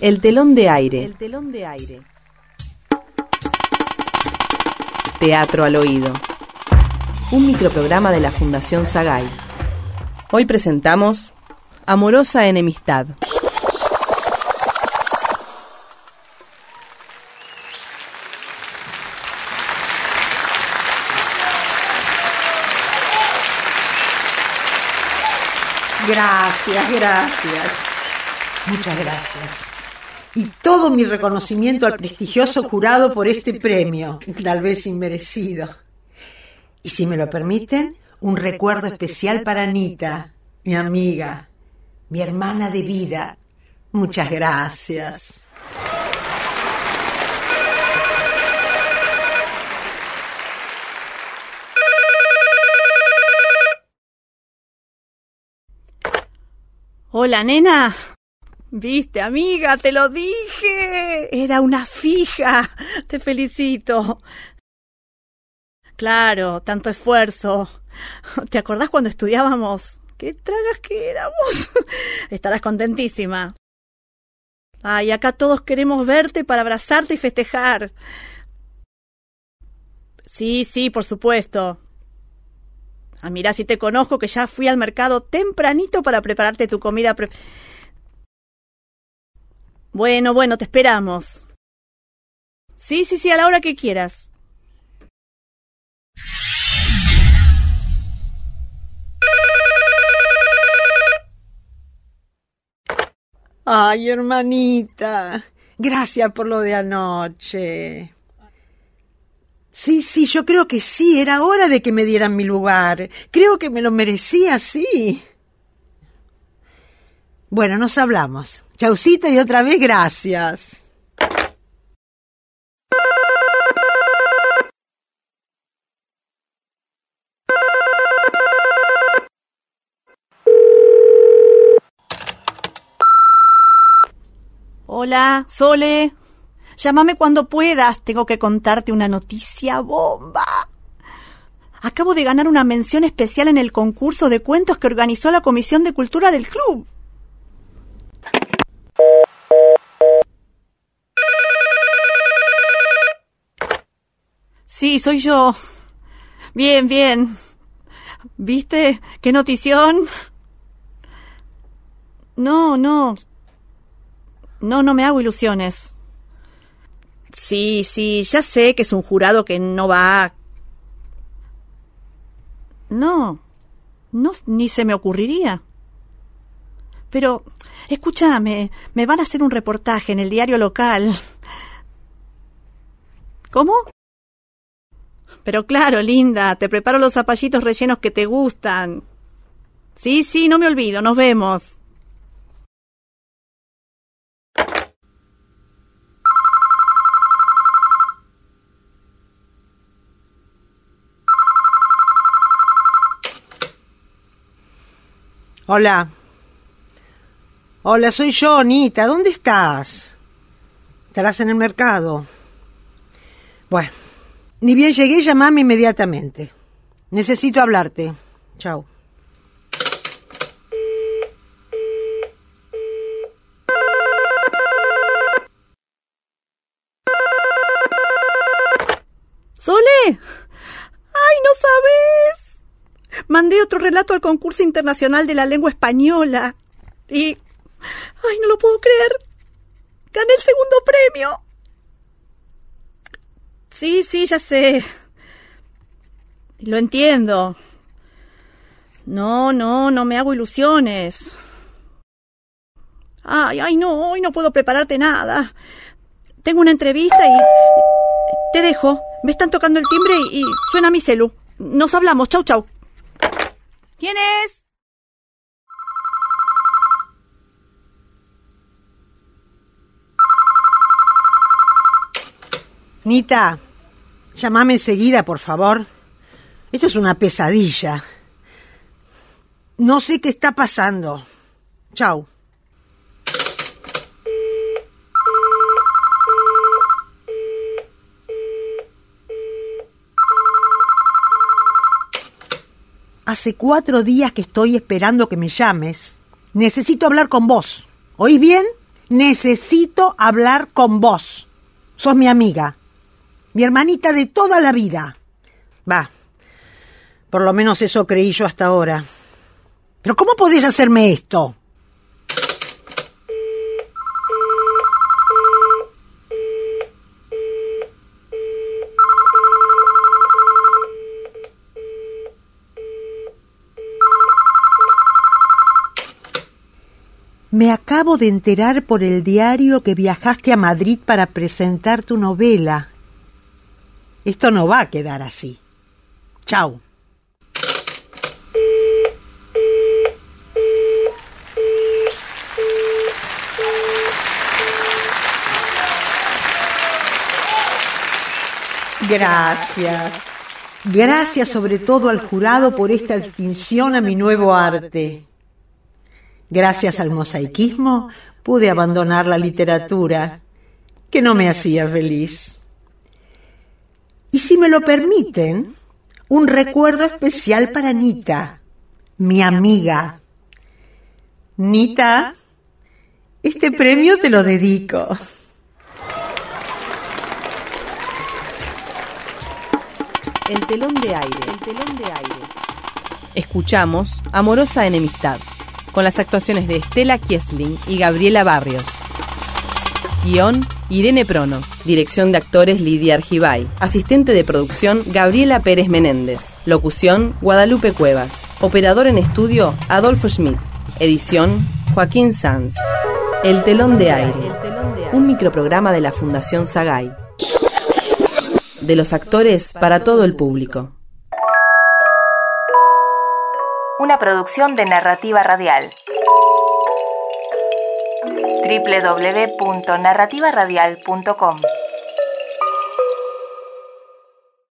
El telón de aire. El telón de aire. Teatro al oído. Un microprograma de la Fundación Sagay. Hoy presentamos Amorosa enemistad. Gracias, gracias. Muchas gracias. Y todo mi reconocimiento al prestigioso jurado por este premio, tal vez inmerecido. Y si me lo permiten, un recuerdo especial para Anita, mi amiga, mi hermana de vida. Muchas gracias. Hola, nena. Viste, amiga, te lo dije. Era una fija. Te felicito. Claro, tanto esfuerzo. ¿Te acordás cuando estudiábamos? ¡Qué tragas que éramos! Estarás contentísima. Ay, acá todos queremos verte para abrazarte y festejar. Sí, sí, por supuesto. Ah, mirá si te conozco que ya fui al mercado tempranito para prepararte tu comida. Bueno, bueno, te esperamos. Sí, sí, sí, a la hora que quieras. Ay, hermanita, gracias por lo de anoche. Sí, sí, yo creo que sí, era hora de que me dieran mi lugar. Creo que me lo merecía, sí. Bueno, nos hablamos. Chaucita y otra vez gracias. Hola, Sole. Llámame cuando puedas. Tengo que contarte una noticia bomba. Acabo de ganar una mención especial en el concurso de cuentos que organizó la Comisión de Cultura del club. Sí, soy yo. Bien, bien. ¿Viste? ¿Qué notición? No, no. No, no me hago ilusiones. Sí, sí, ya sé que es un jurado que no va. No, no, ni se me ocurriría. Pero, escúchame, me van a hacer un reportaje en el diario local. ¿Cómo? Pero claro, linda, te preparo los zapallitos rellenos que te gustan. Sí, sí, no me olvido, nos vemos. Hola. Hola, soy yo, Anita. ¿Dónde estás? Estarás en el mercado. Bueno, ni bien llegué, llamame inmediatamente. Necesito hablarte. Chao. ¡Sole! ¡Ay, no sabes! Mandé otro relato al concurso internacional de la lengua española. Y... ¡Ay, no lo puedo creer! ¡Gané el segundo premio! Sí, sí, ya sé. Lo entiendo. No, no, no me hago ilusiones. Ay, ay, no, hoy no puedo prepararte nada. Tengo una entrevista y... Te dejo. Me están tocando el timbre y, suena mi celu. Nos hablamos. Chau, chau. ¿Quién es? Nita, llámame enseguida, por favor. Esto es una pesadilla. No sé qué está pasando. Chao. Hace cuatro días que estoy esperando que me llames. Necesito hablar con vos. ¿Oís bien? Necesito hablar con vos. Sos mi amiga, mi hermanita de toda la vida. Va, por lo menos eso creí yo hasta ahora. Pero ¿cómo podés hacerme esto? Me acabo de enterar por el diario que viajaste a Madrid para presentar tu novela. Esto no va a quedar así. Chao. Gracias. Gracias sobre todo al jurado por esta distinción a mi nuevo arte. Gracias al mosaicismo pude abandonar la literatura, que no me hacía feliz. Y si me lo permiten, un recuerdo especial para Nita, mi amiga. Nita, este premio te lo dedico. El telón de aire, el telón de aire. Escuchamos Amorosa Enemistad, con las actuaciones de Estela Kiesling y Gabriela Barrios. Guión, Irene Prono. Dirección de actores Lidia Argibay. Asistente de producción Gabriela Pérez Menéndez. Locución Guadalupe Cuevas. Operador en estudio Adolfo Schmidt. Edición Joaquín Sanz. El telón de aire. Un microprograma de la Fundación Sagay. De los actores para todo el público. Una producción de narrativa radial www.narrativaradial.com